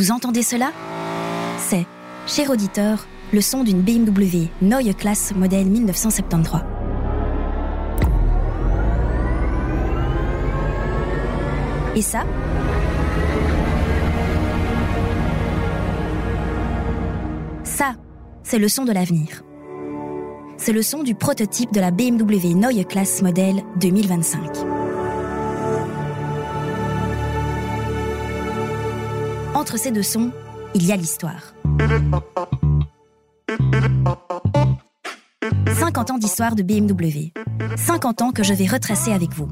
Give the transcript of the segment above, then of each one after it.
Vous entendez cela? C'est, cher auditeur, le son d'une BMW Neue Classe modèle 1973. Et ça? Ça, c'est le son de l'avenir. C'est le son du prototype de la BMW Neue Classe modèle 2025. Entre ces deux sons, il y a l'histoire. 50 ans d'histoire de BMW. 50 ans que je vais retracer avec vous.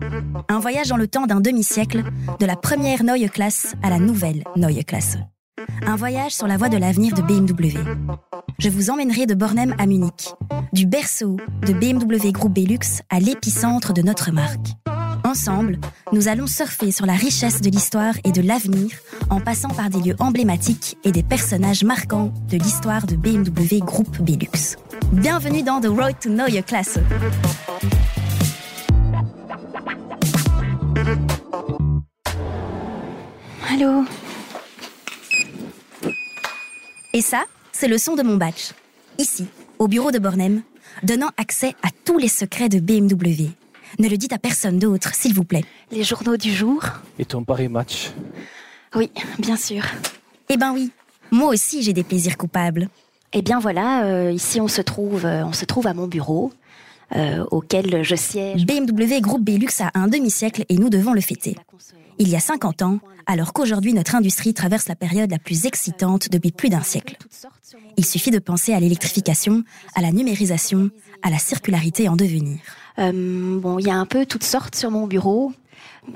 Un voyage dans le temps d'un demi-siècle, de la première Neue Classe à la nouvelle Neue Classe. Un voyage sur la voie de l'avenir de BMW. Je vous emmènerai de Bornem à Munich, du berceau de BMW Group Belux à l'épicentre de notre marque. Ensemble, nous allons surfer sur la richesse de l'histoire et de l'avenir en passant par des lieux emblématiques et des personnages marquants de l'histoire de BMW Group Belux. Bienvenue dans The Road to Neue Klasse. Allô Et ça, c'est le son de mon badge. Ici, au bureau de Bornem, donnant accès à tous les secrets de BMW. Ne le dites à personne d'autre, s'il vous plaît. Les journaux du jour Et ton Paris Match Oui, bien sûr. Eh ben oui, moi aussi j'ai des plaisirs coupables. Eh bien voilà, euh, ici on se trouve, euh, on se trouve à mon bureau, euh, auquel je siège. BMW Groupe Belux a un demi-siècle et nous devons le fêter. Il y a 50 ans, alors qu'aujourd'hui notre industrie traverse la période la plus excitante depuis plus d'un siècle. Il suffit de penser à l'électrification, à la numérisation, à la circularité en devenir. Euh, bon, il y a un peu toutes sortes sur mon bureau.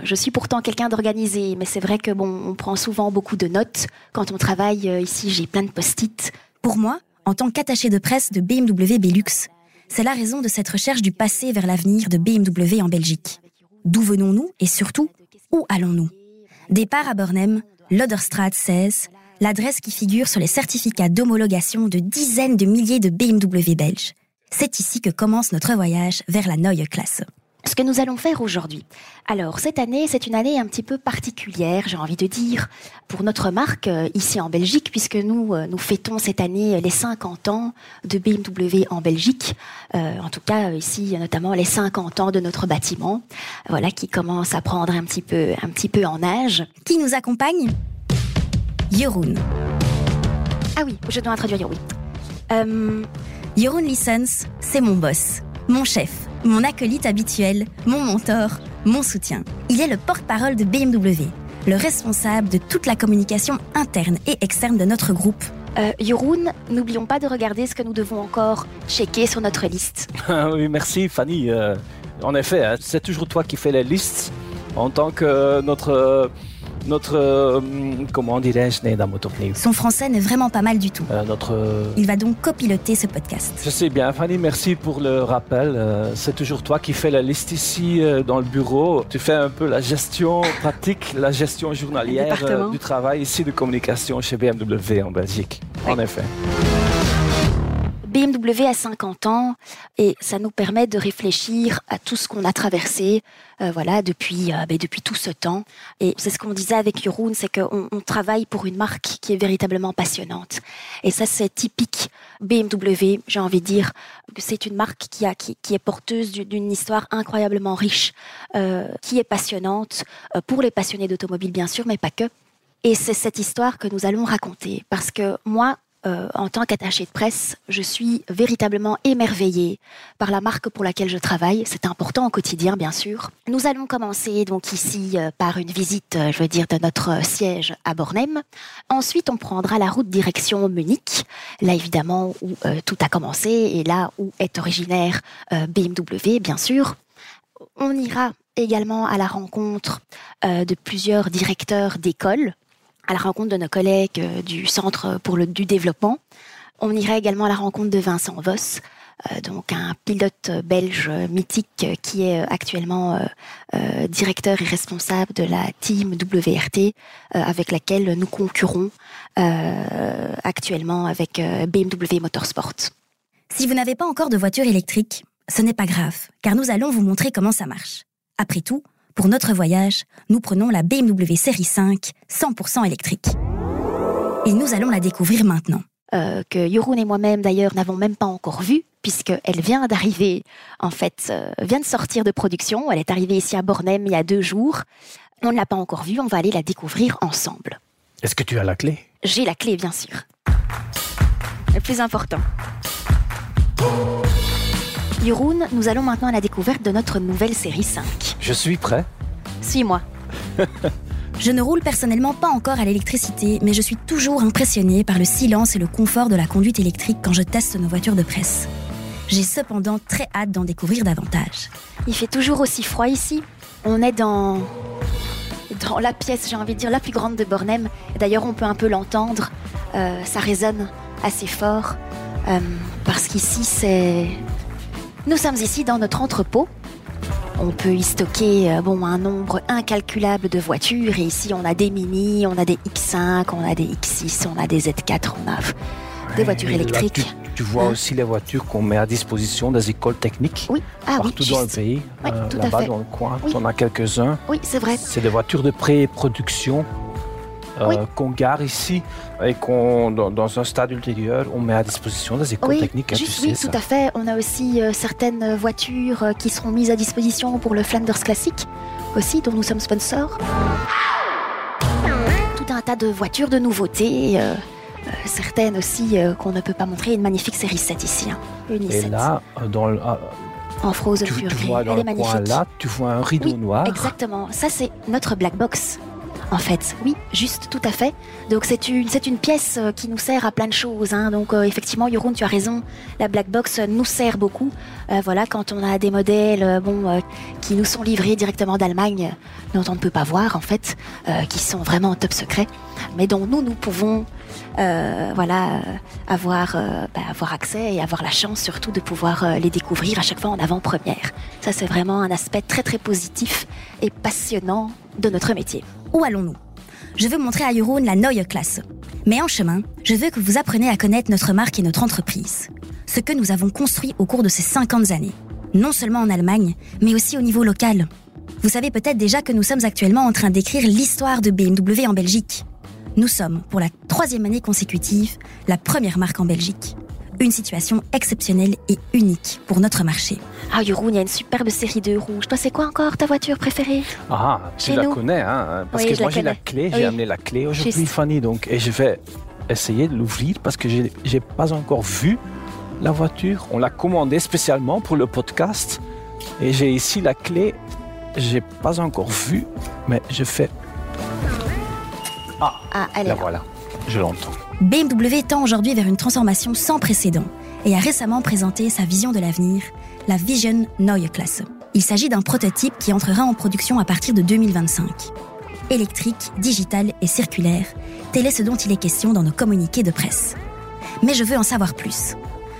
Je suis pourtant quelqu'un d'organisé, mais c'est vrai que bon, on prend souvent beaucoup de notes quand on travaille. euh, ici, j'ai plein de post-it. Pour moi, en tant qu'attaché de presse de BMW Belux, c'est la raison de cette recherche du passé vers l'avenir de BMW en Belgique. D'où venons-nous et surtout, où allons-nous? Départ à Bornem, Loderstraat 16, l'adresse qui figure sur les certificats d'homologation de dizaines de milliers de BMW belges. C'est ici que commence notre voyage vers la Neue Klasse. Ce que nous allons faire aujourd'hui. Alors, cette année, c'est une année un petit peu particulière, j'ai envie de dire, pour notre marque euh, ici en Belgique, puisque nous, euh, nous fêtons cette année les 50 ans de BMW en Belgique. Euh, en tout cas, ici, notamment les 50 ans de notre bâtiment, voilà, qui commence à prendre un petit peu, un petit peu en âge. Qui nous accompagne? Jeroen. Ah oui, je dois introduire oui. Euh, Jeroen Lissens, c'est mon boss, mon chef, mon acolyte habituel, mon mentor, mon soutien. Il est le porte-parole de BMW, le responsable de toute la communication interne et externe de notre groupe. euh, Jeroen, n'oublions pas de regarder ce que nous devons encore checker sur notre liste. Ah oui, merci Fanny. Euh, en effet, hein, c'est toujours toi qui fais les listes en tant que notre. Notre. euh, comment dirais-je. Son français n'est vraiment pas mal du tout. Euh, notre. Il va donc copiloter ce podcast. Je sais bien, Fanny, merci pour le rappel. Euh, c'est toujours toi qui fais la liste ici euh, dans le bureau. Tu fais un peu la gestion pratique, la gestion journalière euh, du travail ici de communication chez BMW en Belgique. En effet. BMW a 50 ans et ça nous permet de réfléchir à tout ce qu'on a traversé euh, voilà, depuis, euh, ben, depuis tout ce temps. Et c'est ce qu'on disait avec Jeroen, c'est qu'on on travaille pour une marque qui est véritablement passionnante. Et ça, c'est typique BMW, j'ai envie de dire que c'est une marque qui, a, qui, est porteuse du- d'une histoire incroyablement riche, euh, qui est passionnante pour les passionnés d'automobile, bien sûr, mais pas que. Et c'est cette histoire que nous allons raconter. Parce que moi, euh, en tant qu'attaché de presse, je suis véritablement émerveillée par la marque pour laquelle je travaille. C'est important au quotidien, bien sûr. Nous allons commencer donc ici euh, par une visite, euh, je veux dire, de notre siège à Bornem. Ensuite, on prendra la route direction Munich, là évidemment où tout a commencé et là où est originaire BMW, bien sûr. On ira également à la rencontre de plusieurs directeurs d'écoles à la rencontre de nos collègues euh, du Centre pour le du développement. On ira également à la rencontre de Vincent Voss, euh, donc un pilote belge mythique qui est euh, actuellement directeur et responsable de la team WRT avec laquelle nous concurrons actuellement avec BMW Motorsport. Si vous n'avez pas encore de voiture électrique, ce n'est pas grave, car nous allons vous montrer comment ça marche. Après tout, pour notre voyage, nous prenons la BMW série 5 100% électrique. Et nous allons la découvrir maintenant. Euh, que Jeroen et moi-même d'ailleurs n'avons même pas encore vue, puisqu'elle vient d'arriver, en fait, euh, vient de sortir de production. Elle est arrivée ici à Bornem il y a deux jours. On ne l'a pas encore vue, on va aller la découvrir ensemble. Est-ce que tu as la clé? J'ai la clé, bien sûr. Le plus important. Jeroen, nous allons maintenant à la découverte de notre nouvelle série 5. Je suis prêt. Suis-moi. Je ne roule personnellement pas encore à l'électricité, mais je suis toujours impressionnée par le silence et le confort de la conduite électrique quand je teste nos voitures de presse. J'ai cependant très hâte d'en découvrir davantage. Il fait toujours aussi froid ici. On est dans dans la pièce, j'ai envie de dire, la plus grande de Bornem. D'ailleurs, on peut un peu l'entendre. Euh, ça résonne assez fort. Euh, parce qu'ici, c'est... Nous sommes ici dans notre entrepôt. On peut y stocker euh, bon, un nombre incalculable de voitures. Et ici, on a des Mini, on a des X5, on a des X6, on a des Z4, on a des voitures là, électriques. tu, tu vois Hein? aussi les voitures qu'on met à disposition des écoles techniques Oui, ah oui, partout dans le pays. Oui, Euh, tout à Là-bas dans le coin, Oui. en as quelques-uns. Oui, c'est vrai. C'est des voitures de pré-production Oui. qu'on gare ici et qu'on, dans, dans un stade ultérieur, on met à disposition des écoles Oui, techniques. hein, tu juste, sais oui, ça. tout à fait. On a aussi euh, certaines voitures euh, qui seront mises à disposition pour le Flanders Classic, aussi, dont nous sommes sponsors. Tout un tas de voitures de nouveautés, euh, euh, certaines aussi euh, qu'on ne peut pas montrer. Une magnifique série 7 ici, hein. une Et i7 là, euh, dans le, ah, en Frozen tu, tu vois dans Elle est le coin magnifique. là, tu vois un rideau Oui, noir. Exactement. Ça, c'est notre black box. En fait, oui, juste, tout à fait. Donc c'est une, c'est une pièce euh, qui nous sert à plein de choses. hein. Donc euh, effectivement, Jeroen, tu as raison. La black box euh, nous sert beaucoup. Voilà, quand on a des modèles, bon, qui nous sont livrés directement d'Allemagne, dont on ne peut pas voir en fait, qui sont vraiment en top secret, mais dont nous, nous pouvons, euh, voilà, euh, avoir, euh, bah, avoir accès et avoir la chance surtout de pouvoir les découvrir à chaque fois en avant-première. Ça, c'est vraiment un aspect très très positif et passionnant de notre métier. Où allons-nous? Je veux montrer à Jeroen la Neue Klasse. Mais en chemin, je veux que vous appreniez à connaître notre marque et notre entreprise. Ce que nous avons construit au cours de ces 50 années. Non seulement en Allemagne, mais aussi au niveau local. Vous savez peut-être déjà que nous sommes actuellement en train d'écrire l'histoire de BMW en Belgique. Nous sommes, pour la troisième année consécutive, la première marque en Belgique. Une situation exceptionnelle et unique pour notre marché. Ah, Jeroen, il y a une superbe série de rouges. Toi, c'est quoi encore ta voiture préférée? Ah, tu Chez la nous. connais, hein Parce Oui, que je moi j'ai la clé, Oui. j'ai amené la clé aujourd'hui. Fanny, donc et je vais essayer de l'ouvrir parce que j'ai j'ai pas encore vu la voiture. On l'a commandée spécialement pour le podcast et j'ai ici la clé. J'ai pas encore vu, mais je fais. Ah, Ah, elle est la là. voilà, je l'entends. BMW tend aujourd'hui vers une transformation sans précédent et a récemment présenté sa vision de l'avenir, la Vision Neue Klasse. Il s'agit d'un prototype qui entrera en production à partir de 2025. Électrique, digital et circulaire, tel est ce dont il est question dans nos communiqués de presse. Mais je veux en savoir plus.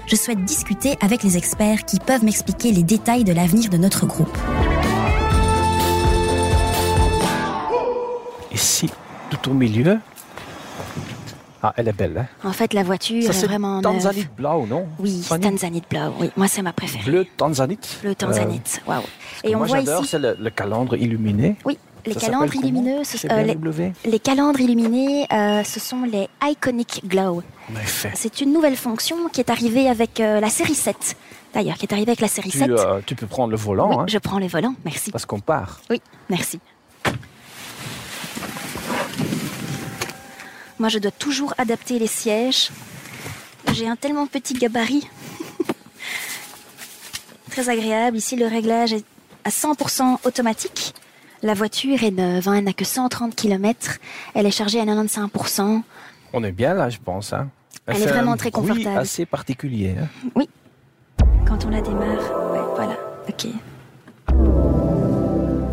Je souhaite discuter avec les experts qui peuvent m'expliquer les détails de l'avenir de notre groupe. Ici, tout au milieu. Ah, elle est belle, hein? En fait, la voiture Ça est c'est vraiment neuve. Tanzanite Blau, non? Oui, Tanzanite Blau. Oui, moi, c'est ma préférée. Bleu Tanzanite? Bleu Tanzanite. Waouh. Euh, Et on moi voit ici. c'est le, le calandre illuminé. Oui, les illumineux, ce- euh, les, les calandres illuminés, euh, ce sont les Iconic Glow. En effet. C'est une nouvelle fonction qui est arrivée avec euh, la série 7. D'ailleurs, qui est arrivée avec la série Tu, 7. euh, tu peux prendre le volant, oui, hein, je prends les volants, merci. parce qu'on part. Oui, merci. Moi, je dois toujours adapter les sièges. J'ai un tellement petit gabarit. Très agréable. Ici, le réglage est à 100% automatique. La voiture est neuve, hein, elle n'a que 130 km. Elle est chargée à 95%. On est bien là, je pense. Hein. Elle est vraiment très confortable. assez particulier. hein. Quand on la démarre, ouais, voilà, ok.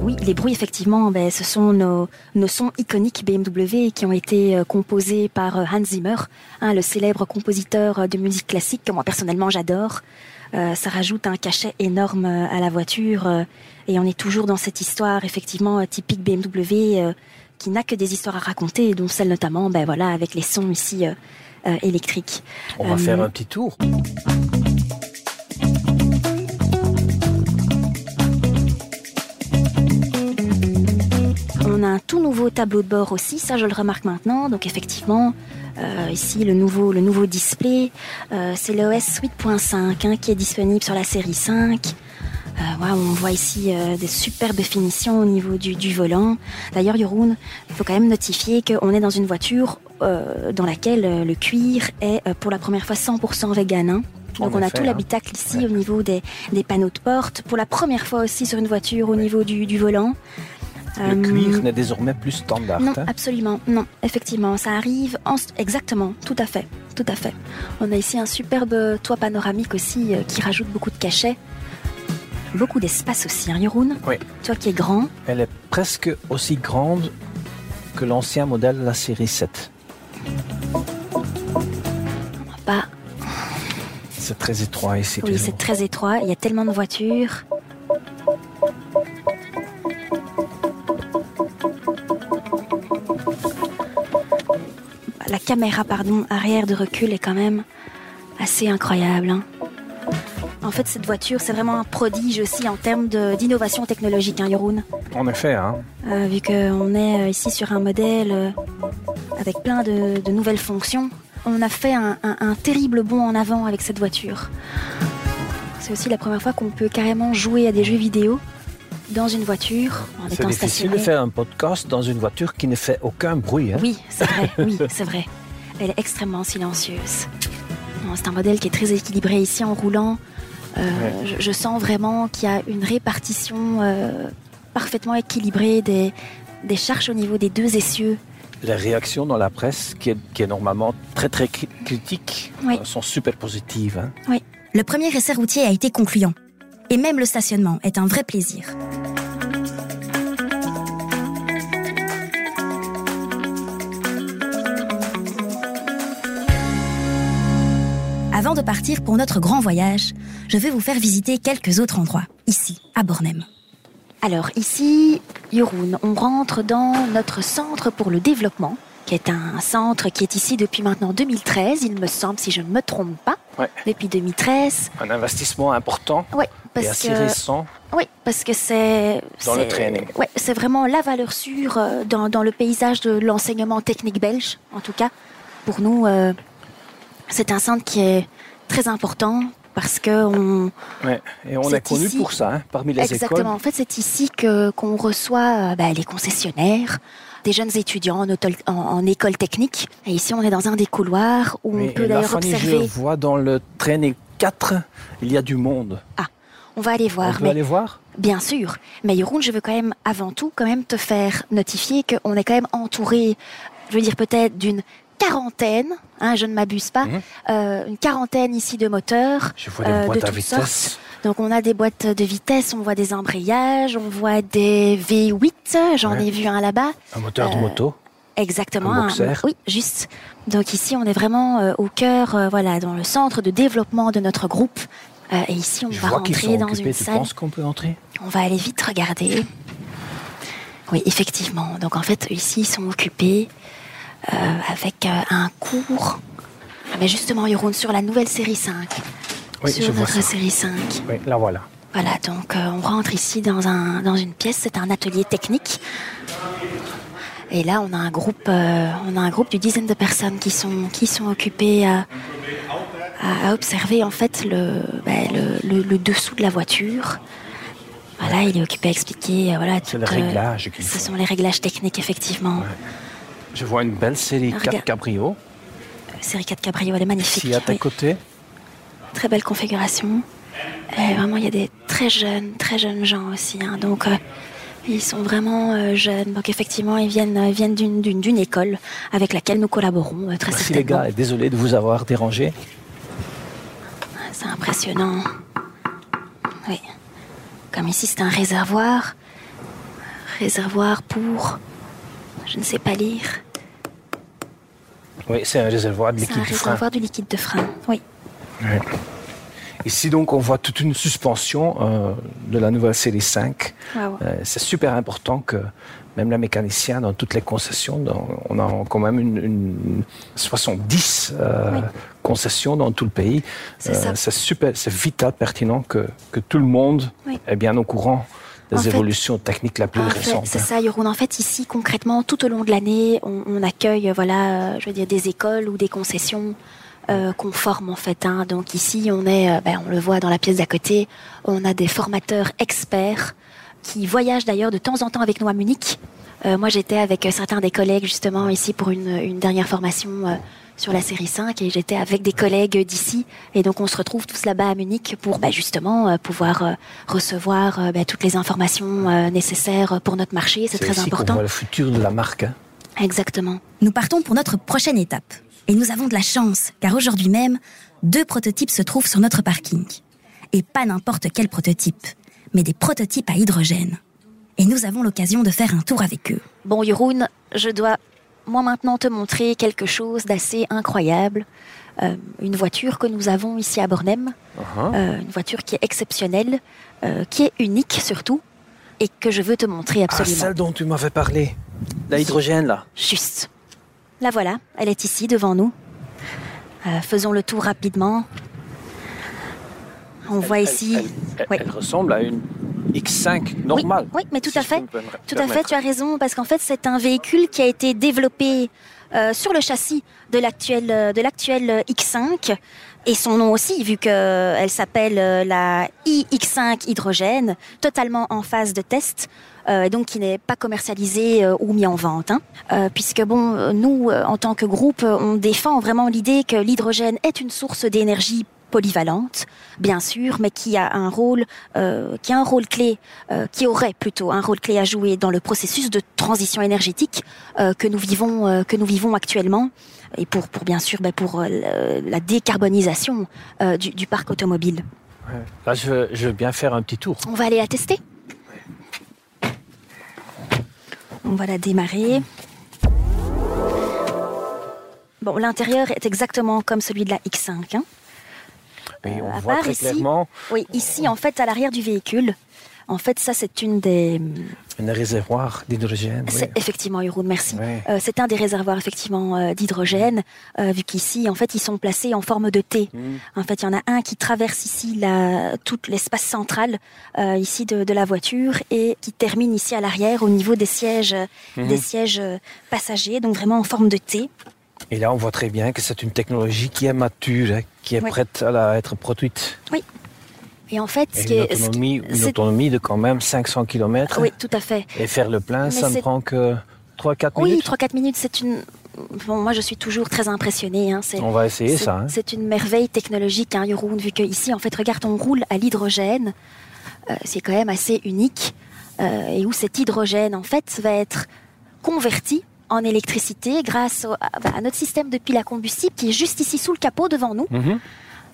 Oui, les bruits, effectivement, ben, ce sont nos, nos sons iconiques BMW qui ont été euh, composés par euh, Hans Zimmer, hein, le célèbre compositeur euh, de musique classique que moi personnellement j'adore. Euh, ça rajoute un cachet énorme à la voiture euh, et on est toujours dans cette histoire effectivement typique BMW euh, qui n'a que des histoires à raconter, dont celle notamment, ben voilà, avec les sons ici électriques. On va faire un petit tour. On a un tout nouveau tableau de bord aussi, ça je le remarque maintenant. Donc effectivement, euh, ici le nouveau, le nouveau display, euh, c'est l'OS 8.5 hein, qui est disponible sur la série 5. Euh, on voit ici euh, des superbes finitions au niveau du, du volant. D'ailleurs, Yoroun, il faut quand même notifier qu'on est dans une voiture euh, dans laquelle le cuir est pour la première fois 100% vegan. hein. Donc on a tout hein. l'habitacle ici Ouais. au niveau des, des panneaux de porte. Pour la première fois aussi sur une voiture au niveau du, du volant. Le Euh, cuir n'est désormais plus standard. non, hein? absolument, non, effectivement, ça arrive en... exactement, tout à fait, tout à fait. On a ici un superbe toit panoramique aussi euh, qui rajoute beaucoup de cachets, beaucoup d'espace aussi, hein, Yoroun Oui. Toi qui es grand, Elle est presque aussi grande que l'ancien modèle de la série 7. bah C'est très étroit ici. oui, c'est très étroit, il y a tellement de voitures. La caméra, pardon, arrière de recul est quand même assez incroyable. hein. En fait, cette voiture, c'est vraiment un prodige aussi en termes d'innovation technologique, hein, Yoroun. En effet, hein. Euh, vu qu'on est euh, ici sur un modèle euh, avec plein de, de nouvelles fonctions, on a fait un, un- un terrible bond en avant avec cette voiture. C'est aussi la première fois qu'on peut carrément jouer à des jeux vidéo dans une voiture en c'est étant difficile stationné. de faire un podcast dans une voiture qui ne fait aucun bruit. hein. Oui, c'est vrai, oui, c'est vrai. Elle est extrêmement silencieuse. C'est un modèle qui est très équilibré ici en roulant. euh, Ouais. je, je sens vraiment qu'il y a une répartition euh, parfaitement équilibrée des, des charges au niveau des deux essieux. Les réactions dans la presse, qui est, qui est normalement très très cri- critique, Oui. euh, sont super positives. hein. Le premier essai routier a été concluant. Et même le stationnement est un vrai plaisir. Avant de partir pour notre grand voyage, je vais vous faire visiter quelques autres endroits, ici, à Bornem. Alors ici, Yoroun, on rentre dans notre centre pour le développement, qui est un centre qui est ici depuis maintenant 2013, il me semble, si je ne me trompe pas. Ouais. Depuis 2013. Un investissement important Oui, et parce assez que récent. Oui, parce que c'est Dans le training. Ouais, c'est vraiment la valeur sûre euh, dans, dans le paysage de l'enseignement technique belge, en tout cas. Pour nous, euh, c'est un centre qui est très important parce que on Ouais. Et on C'est est connu ici. pour ça, hein, parmi les exactement. écoles. En fait, c'est ici que qu'on reçoit euh, bah, les concessionnaires, des jeunes étudiants en, auto- en- en école technique. Et ici, on est dans un des couloirs où on peut d'ailleurs observer. je vois dans le training 4, il y a du monde. On va aller on voir. peut mais aller voir? Bien sûr, mais Yoroun, je veux quand même avant tout quand même te faire notifier qu'on est quand même entouré, je veux dire peut-être d'une quarantaine, hein, je ne m'abuse pas, Mhm. euh, une quarantaine ici de moteurs. Je vois des euh, de boîtes à toutes vitesse. Donc on a des boîtes de vitesse, on voit des embrayages, on voit des V8, j'en Ouais. ai vu un là-bas. Un moteur de Euh, moto. Exactement. Un boxer. oui, juste. Donc ici, on est vraiment au cœur, voilà, dans le centre de développement de notre groupe. Et ici, on Je va rentrer dans occupés. une Tu salle. penses qu'on peut entrer? On va aller vite regarder. Oui, effectivement. Donc en fait, ici, ils sont occupés euh, avec euh, un cours. Ah, Mais justement, Yoroun, sur la nouvelle série 5. Oui, je sur vois notre ça. série 5. Oui, là voilà. Voilà, donc euh, on rentre ici dans, un, dans une pièce, c'est un atelier technique. Et là, on a un groupe, on a un groupe d'une dizaine de personnes qui sont, qui sont occupées à, à- observer en fait le, ben, le, le- le dessous de la voiture. Voilà, il est occupé à expliquer, voilà, qu'il Ce sont les réglages techniques, effectivement. Je vois une belle série Ah, 4 regarde. cabrio. Euh, Série 4 Cabrio, elle est magnifique. Ici à tes oui. côtés. Très belle configuration. Et vraiment, il y a des très jeunes, très jeunes gens aussi. hein. Donc, euh, ils sont vraiment euh, jeunes. Donc, effectivement, ils viennent, euh, viennent d'une, école avec laquelle nous collaborons euh, très Merci les gars et désolé de vous avoir dérangé. C'est impressionnant. Oui. Comme ici, c'est un réservoir. Réservoir pour. Je ne sais pas lire. Oui, c'est un réservoir de un liquide de frein. réservoir du liquide de frein. Oui. Ici donc on voit toute une suspension euh, de la nouvelle série 5. Waouh. Euh, c'est super important que même les mécaniciens dans toutes les concessions, dans- on a quand même une, une 70 euh, Oui. concessions dans tout le pays. C'est ça. c'est super, c'est vital, pertinent que, que tout le monde Oui. est bien au courant des évolutions techniques la plus récentes. C'est ça, Jeroen. En fait, ici, concrètement, tout au long de l'année, on, accueille, voilà, je veux dire, des écoles ou des concessions euh, qu'on forme en fait. Hein. Donc ici, on est, euh, ben, on le voit dans la pièce d'à côté, on a des formateurs experts qui voyagent d'ailleurs de temps en temps avec nous à Munich. Euh, moi, j'étais avec certains des collègues justement ici pour une, une dernière formation sur la série 5 et j'étais avec des collègues d'ici et donc on se retrouve tous là-bas à Munich pour bah, justement pouvoir recevoir bah, toutes les informations nécessaires pour notre marché. C'est très important. C'est le futur de la marque. Hein. Exactement. Nous partons pour notre prochaine étape. Et nous avons de la chance, car aujourd'hui même, deux prototypes se trouvent sur notre parking. Et pas n'importe quel prototype, mais des prototypes à hydrogène. Et nous avons l'occasion de faire un tour avec eux. Bon, Jeroen, je dois moi maintenant te montrer quelque chose d'assez incroyable. Euh, une voiture que nous avons ici à Bornem, uh-huh. euh, une voiture qui est exceptionnelle, euh, qui est unique surtout, et que je veux te montrer ah, absolument. Ah, celle dont tu m'avais parlé, l'hydrogène là. Juste. La voilà, elle est ici devant nous. Faisons le tour rapidement. On voit ici. Elle, ressemble à une X5 normale. Oui, mais tout à fait. Tout à fait, tu as raison, parce qu'en fait, c'est un véhicule qui a été développé euh, sur le châssis de l'actuel euh, de l'actuel X5 et son nom aussi, vu qu'elle s'appelle la iX5 hydrogène, totalement en phase de test. Euh, donc qui n'est pas commercialisé euh, ou mis en vente. Hein. Euh, puisque bon, nous, en tant que groupe, on défend vraiment l'idée que l'hydrogène est une source d'énergie polyvalente, bien sûr, mais qui a un rôle, qui a un rôle clé, qui aurait plutôt un rôle clé à jouer dans le processus de transition énergétique que nous vivons, que nous vivons actuellement, et pour, pour bien sûr, ben, pour la décarbonisation du, du, parc automobile. Là, je veux, je veux bien faire un petit tour. On va aller attester. On va la démarrer. Bon, l'intérieur est exactement comme celui de la X5. Hein. Et on euh, voit très clairement. Oui, ici, en fait, à l'arrière du véhicule, en fait, ça, c'est une des... Un réservoir d'hydrogène. Oui. Effectivement, Jeroen, merci. Euh, c'est un des réservoirs, effectivement, euh, d'hydrogène, euh, vu qu'ici, en fait, ils sont placés en forme de T. Mm. En fait, il y en a un qui traverse ici la, tout l'espace central, ici, de, de, la voiture, et qui termine ici à l'arrière, au niveau des sièges, mm-hmm. des sièges passagers, donc vraiment en forme de T. Et là, on voit très bien que c'est une technologie qui est mature, hein, qui est prête à être produite. Oui, et en fait, ce qui une, autonomie, une autonomie de quand même 500 km. Oui, tout à fait. Et faire le plein, ça ne prend que 3-4 minutes Oui, 3-4 minutes, c'est une... Bon, moi, je suis toujours très impressionnée. Hein. On va essayer ça. Hein. C'est une merveille technologique, hein, Jeroen, vu que ici, en fait, regarde, on roule à l'hydrogène. Euh, c'est quand même assez unique. Euh, et où cet hydrogène, en fait, va être converti en électricité grâce à, notre système de pile à combustible qui est juste ici sous le capot devant nous. Mhm.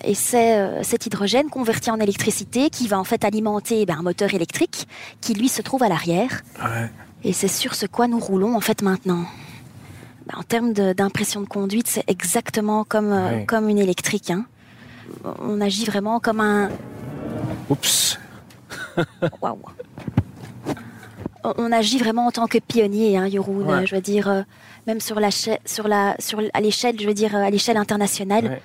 Et c'est euh, cet hydrogène converti en électricité qui va en fait alimenter ben, un moteur électrique qui lui se trouve à l'arrière. Et c'est sur ce quoi nous roulons en fait maintenant. Ben, en termes d'impression de, conduite, c'est exactement comme, euh, comme une électrique. Hein. On agit vraiment comme un... Oups Waouh on agit vraiment en tant que pionnier, hein, Je veux dire, euh, même sur la, sur la, sur à l'échelle, je veux dire, à l'échelle internationale.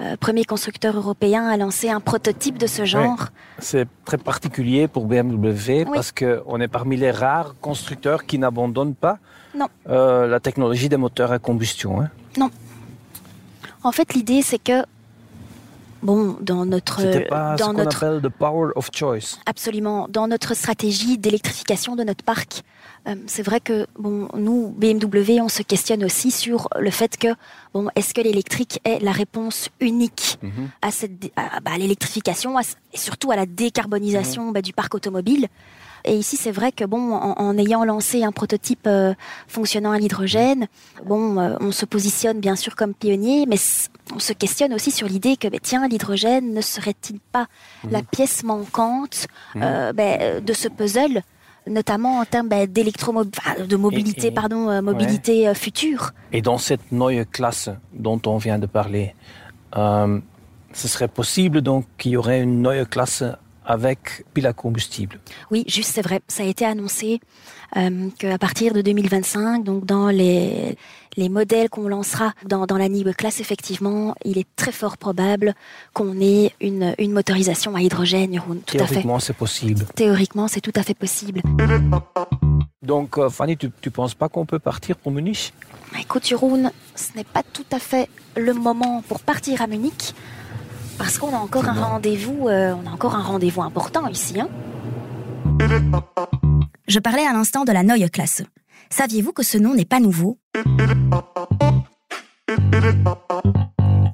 Euh, premier constructeur européen à lancer un prototype de ce genre. C'est très particulier pour BMW parce qu'on est parmi les rares constructeurs qui n'abandonnent pas euh, la technologie des moteurs à combustion. Hein. Non. En fait, l'idée, c'est que bon, dans notre, pas dans ce notre appelle the power of choice. Absolument, dans notre stratégie d'électrification de notre parc, euh, c'est vrai que bon, nous BMW, on se questionne aussi sur le fait que bon, est-ce que l'électrique est la réponse unique mhm. à cette bah, l'électrification et surtout à la décarbonisation mhm. bah, du parc automobile? Et ici, c'est vrai que bon, en, ayant lancé un prototype euh, fonctionnant à l'hydrogène, bon, euh, on se positionne bien sûr comme pionnier, mais on se questionne aussi sur l'idée que, bah, tiens, l'hydrogène ne serait-il pas la mhm. pièce manquante ben, de ce puzzle notamment en termes bah, de mobilité, pardon, euh, mobilité euh, future. Et dans cette nouvelle classe dont on vient de parler, euh, ce serait possible donc qu'il y aurait une nouvelle classe avec pile à combustible. Oui, juste c'est vrai, ça a été annoncé euh, qu'à partir de 2025, donc dans les, les modèles qu'on lancera dans, dans la NIE classe, effectivement, il est très fort probable qu'on ait une, une motorisation à hydrogène, Tout Théoriquement, c'est possible. Théoriquement, c'est tout à fait possible. Donc, euh, Fanny, tu ne penses pas qu'on peut partir pour Munich? Écoute, Jeroen, ce n'est pas tout à fait le moment pour partir à Munich. Parce qu'on a encore un rendez-vous, euh, on a encore un rendez-vous important ici. Hein Je parlais à l'instant de la Neue Klasse. Saviez-vous que ce nom n'est pas nouveau?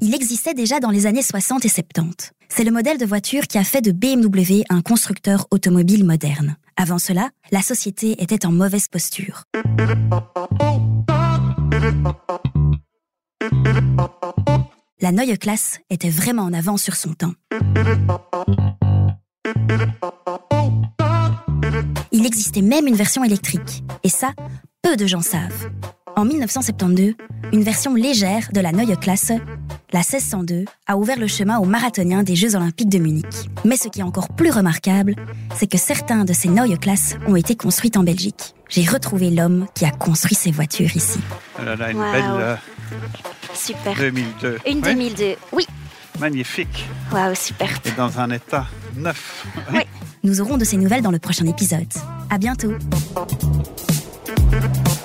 Il existait déjà dans les années 60 et 70. C'est le modèle de voiture qui a fait de BMW un constructeur automobile moderne. Avant cela, la société était en mauvaise posture. La Neue Klasse était vraiment en avance sur son temps. Il existait même une version électrique, et ça, peu de gens savent. En 1972, une version légère de la Neue Klasse, la 1602, a ouvert le chemin aux marathoniens des Jeux Olympiques de Munich. Mais ce qui est encore plus remarquable, c'est que certains de ces Neue Klasse ont été construites en Belgique. J'ai retrouvé l'homme qui a construit ces voitures ici. Une belle euh, Super. 2002. Une 2002, oui. Magnifique. Waouh, super. Et dans un état neuf. Oui. Nous aurons de ces nouvelles dans le prochain épisode. À bientôt. Thank you.